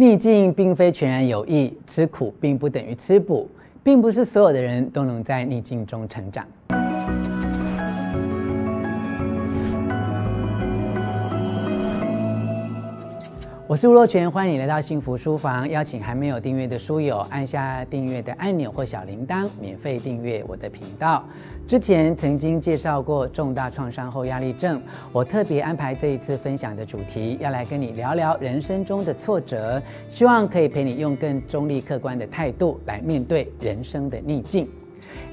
逆境并非全然有益，吃苦并不等于吃补，并不是所有的人都能在逆境中成长。我是吴若权，欢迎你来到幸福书房。邀请还没有订阅的书友按下订阅的按钮或小铃铛，免费订阅我的频道。之前曾经介绍过重大创伤后压力症，我特别安排这一次分享的主题，要来跟你聊聊人生中的挫折，希望可以陪你用更中立客观的态度来面对人生的逆境。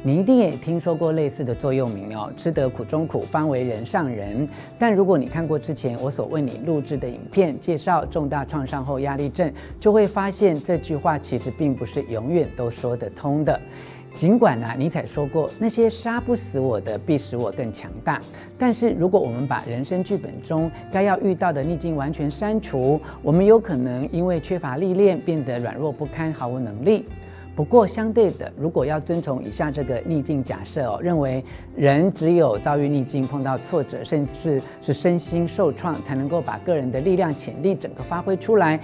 你一定也听说过类似的座右铭哦，“吃得苦中苦，方为人上人”。但如果你看过之前我所为你录制的影片，介绍重大创伤后压力症，就会发现这句话其实并不是永远都说得通的。尽管呢、尼采说过“那些杀不死我的，必使我更强大”，但是如果我们把人生剧本中该要遇到的逆境完全删除，我们有可能因为缺乏历练，变得软弱不堪，毫无能力。不过，相对的，如果要遵从以下这个逆境假设哦，认为人只有遭遇逆境、碰到挫折，甚至是身心受创，才能够把个人的力量潜力整个发挥出来，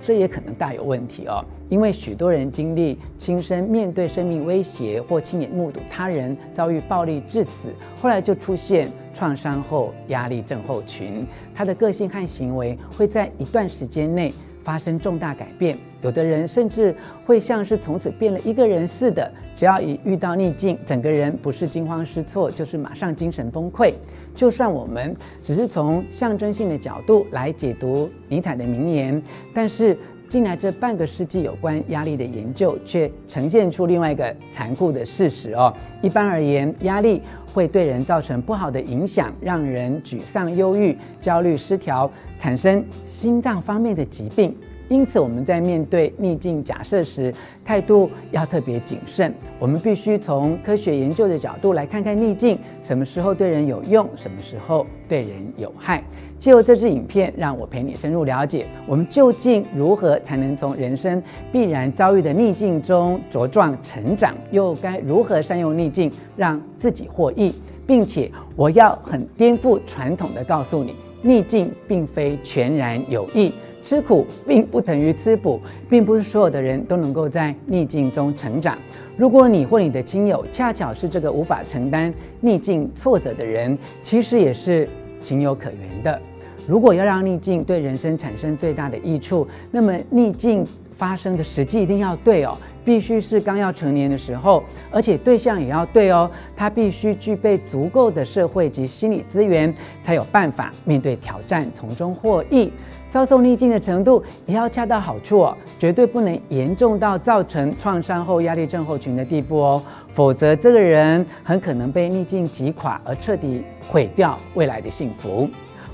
这也可能大有问题哦。因为许多人经历亲身面对生命威胁，或亲眼目睹他人遭遇暴力致死，后来就出现创伤后压力症候群，他的个性和行为会在一段时间内发生重大改变，有的人甚至会像是从此变了一个人似的。只要一遇到逆境，整个人不是惊慌失措，就是马上精神崩溃。就算我们只是从象征性的角度来解读尼采的名言，但是近来这半个世纪有关压力的研究，却呈现出另外一个残酷的事实哦。一般而言，压力会对人造成不好的影响，让人沮丧、忧郁、焦虑、失调，产生心脏方面的疾病。因此，我们在面对逆境假设时，态度要特别谨慎。我们必须从科学研究的角度来看看逆境什么时候对人有用，什么时候对人有害。借由这支影片，让我陪你深入了解，我们究竟如何才能从人生必然遭遇的逆境中茁壮成长，又该如何善用逆境让自己获益，并且我要很颠覆传统的告诉你，逆境并非全然有益。吃苦并不等于吃补，并不是所有的人都能够在逆境中成长。如果你或你的亲友恰巧是这个无法承担逆境挫折的人，其实也是情有可原的。如果要让逆境对人生产生最大的益处，那么逆境发生的时机一定要对哦，必须是刚要成年的时候，而且对象也要对哦，他必须具备足够的社会及心理资源，才有办法面对挑战，从中获益。遭受逆境的程度也要恰到好处哦，绝对不能严重到造成创伤后压力症候群的地步哦，否则这个人很可能被逆境击垮而彻底毁掉未来的幸福。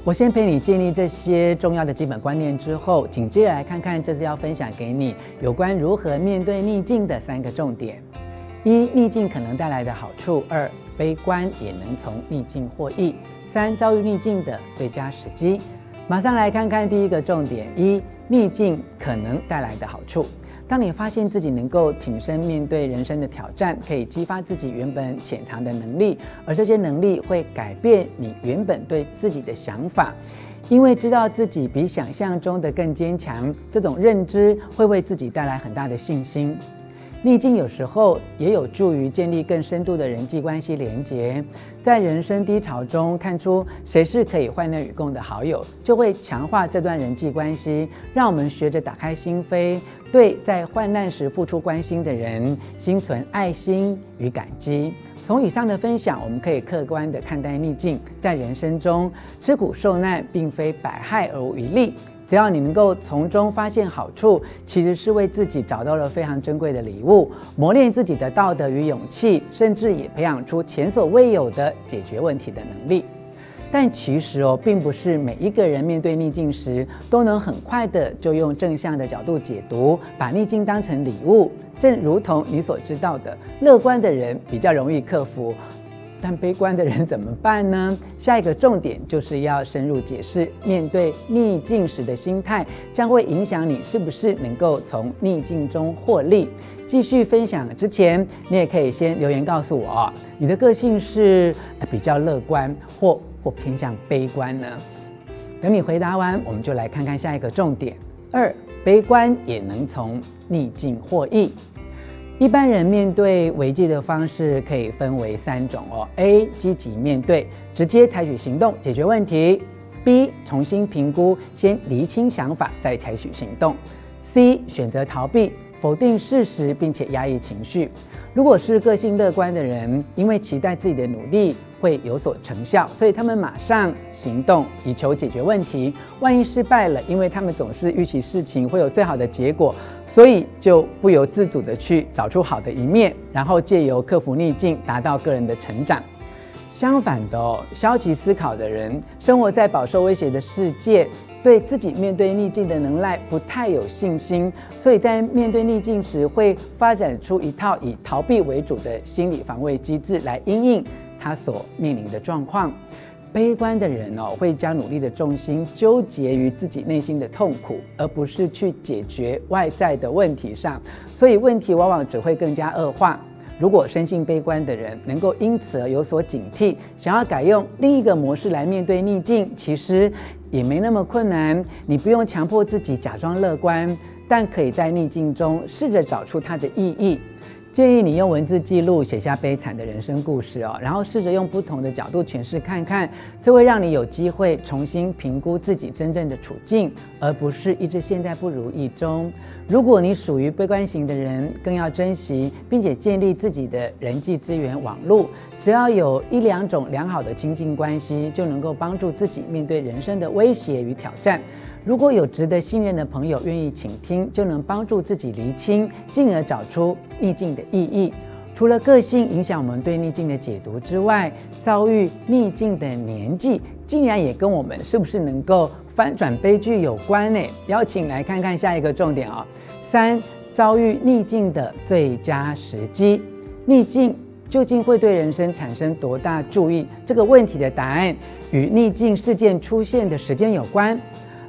我先陪你建立这些重要的基本观念之后，紧接着来看看这次要分享给你有关如何面对逆境的三个重点：一、逆境可能带来的好处；二、悲观也能从逆境获益；三、遭遇逆境的最佳时机。马上来看看第一个重点：一、逆境可能带来的好处。当你发现自己能够挺身面对人生的挑战，可以激发自己原本潜藏的能力，而这些能力会改变你原本对自己的想法，因为知道自己比想象中的更坚强，这种认知会为自己带来很大的信心。逆境有时候也有助于建立更深度的人际关系连结，在人生低潮中看出谁是可以患难与共的好友，就会强化这段人际关系。让我们学着打开心扉，对在患难时付出关心的人心存爱心与感激。从以上的分享，我们可以客观地看待逆境，在人生中吃苦受难并非百害而无一利。只要你能够从中发现好处，其实是为自己找到了非常珍贵的礼物，磨练自己的道德与勇气，甚至也培养出前所未有的解决问题的能力。但其实哦，并不是每一个人面对逆境时都能很快的就用正向的角度解读，把逆境当成礼物。正如同你所知道的，乐观的人比较容易克服。但悲观的人怎么办呢？下一个重点就是要深入解释，面对逆境时的心态将会影响你是不是能够从逆境中获利。继续分享之前，你也可以先留言告诉我，你的个性是比较乐观或或偏向悲观呢？等你回答完，我们就来看看下一个重点。二，悲观也能从逆境获益。一般人面对危机的方式可以分为三种哦：A. 积极面对，直接采取行动解决问题；B. 重新评估，先厘清想法再采取行动；C. 选择逃避，否定事实并且压抑情绪。如果是个性乐观的人，因为期待自己的努力会有所成效，所以他们马上行动以求解决问题。万一失败了，因为他们总是预期事情会有最好的结果，所以就不由自主地去找出好的一面，然后借由克服逆境达到个人的成长。相反的哦，消极思考的人生活在饱受威胁的世界。对自己面对逆境的能耐不太有信心，所以在面对逆境时会发展出一套以逃避为主的心理防卫机制来应应他所面临的状况。悲观的人哦，会将努力的重心纠结于自己内心的痛苦，而不是去解决外在的问题上，所以问题往往只会更加恶化。如果生性悲观的人能够因此而有所警惕，想要改用另一个模式来面对逆境，其实也没那么困难。你不用强迫自己假装乐观，但可以在逆境中试着找出它的意义。建议你用文字记录写下悲惨的人生故事哦，然后试着用不同的角度诠释看看，这会让你有机会重新评估自己真正的处境，而不是一直陷在不如意中。如果你属于悲观型的人，更要珍惜并且建立自己的人际资源网络。只要有一两种良好的亲近关系，就能够帮助自己面对人生的威胁与挑战。如果有值得信任的朋友愿意倾听，就能帮助自己厘清，进而找出逆境的意义。除了个性影响我们对逆境的解读之外，遭遇逆境的年纪竟然也跟我们是不是能够翻转悲剧有关呢？邀请来看看下一个重点哦。三、遭遇逆境的最佳时机。逆境究竟会对人生产生多大注意？这个问题的答案与逆境事件出现的时间有关。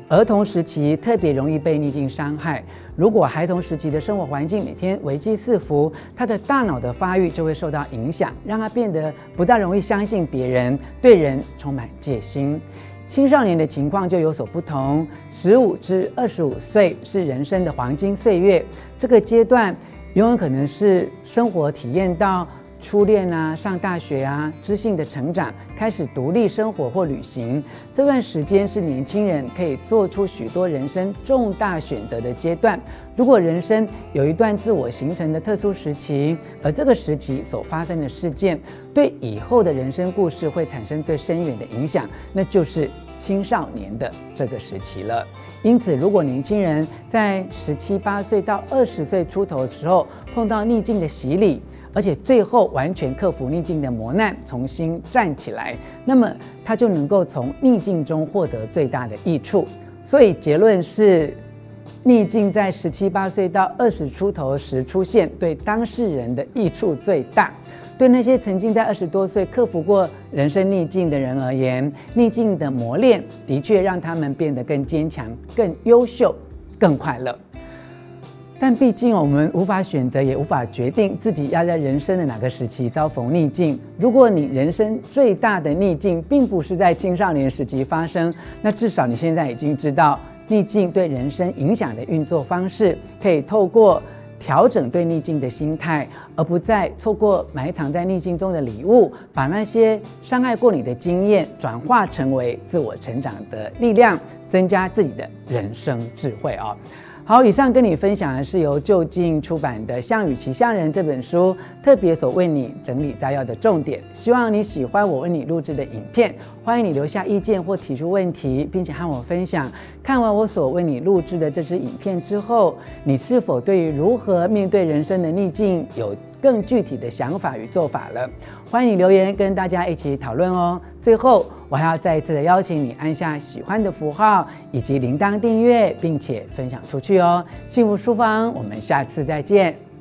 儿童时期特别容易被逆境伤害。如果孩童时期的生活环境每天危机四伏，他的大脑的发育就会受到影响，让他变得不大容易相信别人，对人充满戒心。青少年的情况就有所不同，十五至二十五岁是人生的黄金岁月，这个阶段永远可能是生活体验到。初恋啊，上大学啊，知性的成长，开始独立生活或旅行，这段时间是年轻人可以做出许多人生重大选择的阶段。如果人生有一段自我形成的特殊时期，而这个时期所发生的事件对以后的人生故事会产生最深远的影响，那就是青少年的这个时期了。因此，如果年轻人在十七八岁到二十岁出头的时候碰到逆境的洗礼，而且最后完全克服逆境的磨难，重新站起来，那么他就能够从逆境中获得最大的益处。所以结论是，逆境在十七八岁到二十出头时出现，对当事人的益处最大。对那些曾经在二十多岁克服过人生逆境的人而言，逆境的磨练的确让他们变得更坚强、更优秀、更快乐。但毕竟我们无法选择，也无法决定自己要在人生的哪个时期遭逢逆境。如果你人生最大的逆境并不是在青少年时期发生，那至少你现在已经知道逆境对人生影响的运作方式，可以透过调整对逆境的心态，而不再错过埋藏在逆境中的礼物，把那些伤害过你的经验转化成为自我成长的力量，增加自己的人生智慧啊、好，以上跟你分享的是由就近出版的《项羽骑象人》这本书特别所为你整理摘要的重点。希望你喜欢我为你录制的影片，欢迎你留下意见或提出问题，并且和我分享。看完我所为你录制的这支影片之后，你是否对于如何面对人生的逆境有更具体的想法与做法了？欢迎留言跟大家一起讨论哦。最后，我还要再一次的邀请你按下喜欢的符号以及铃铛订阅，并且分享出去哦。幸福书房，我们下次再见。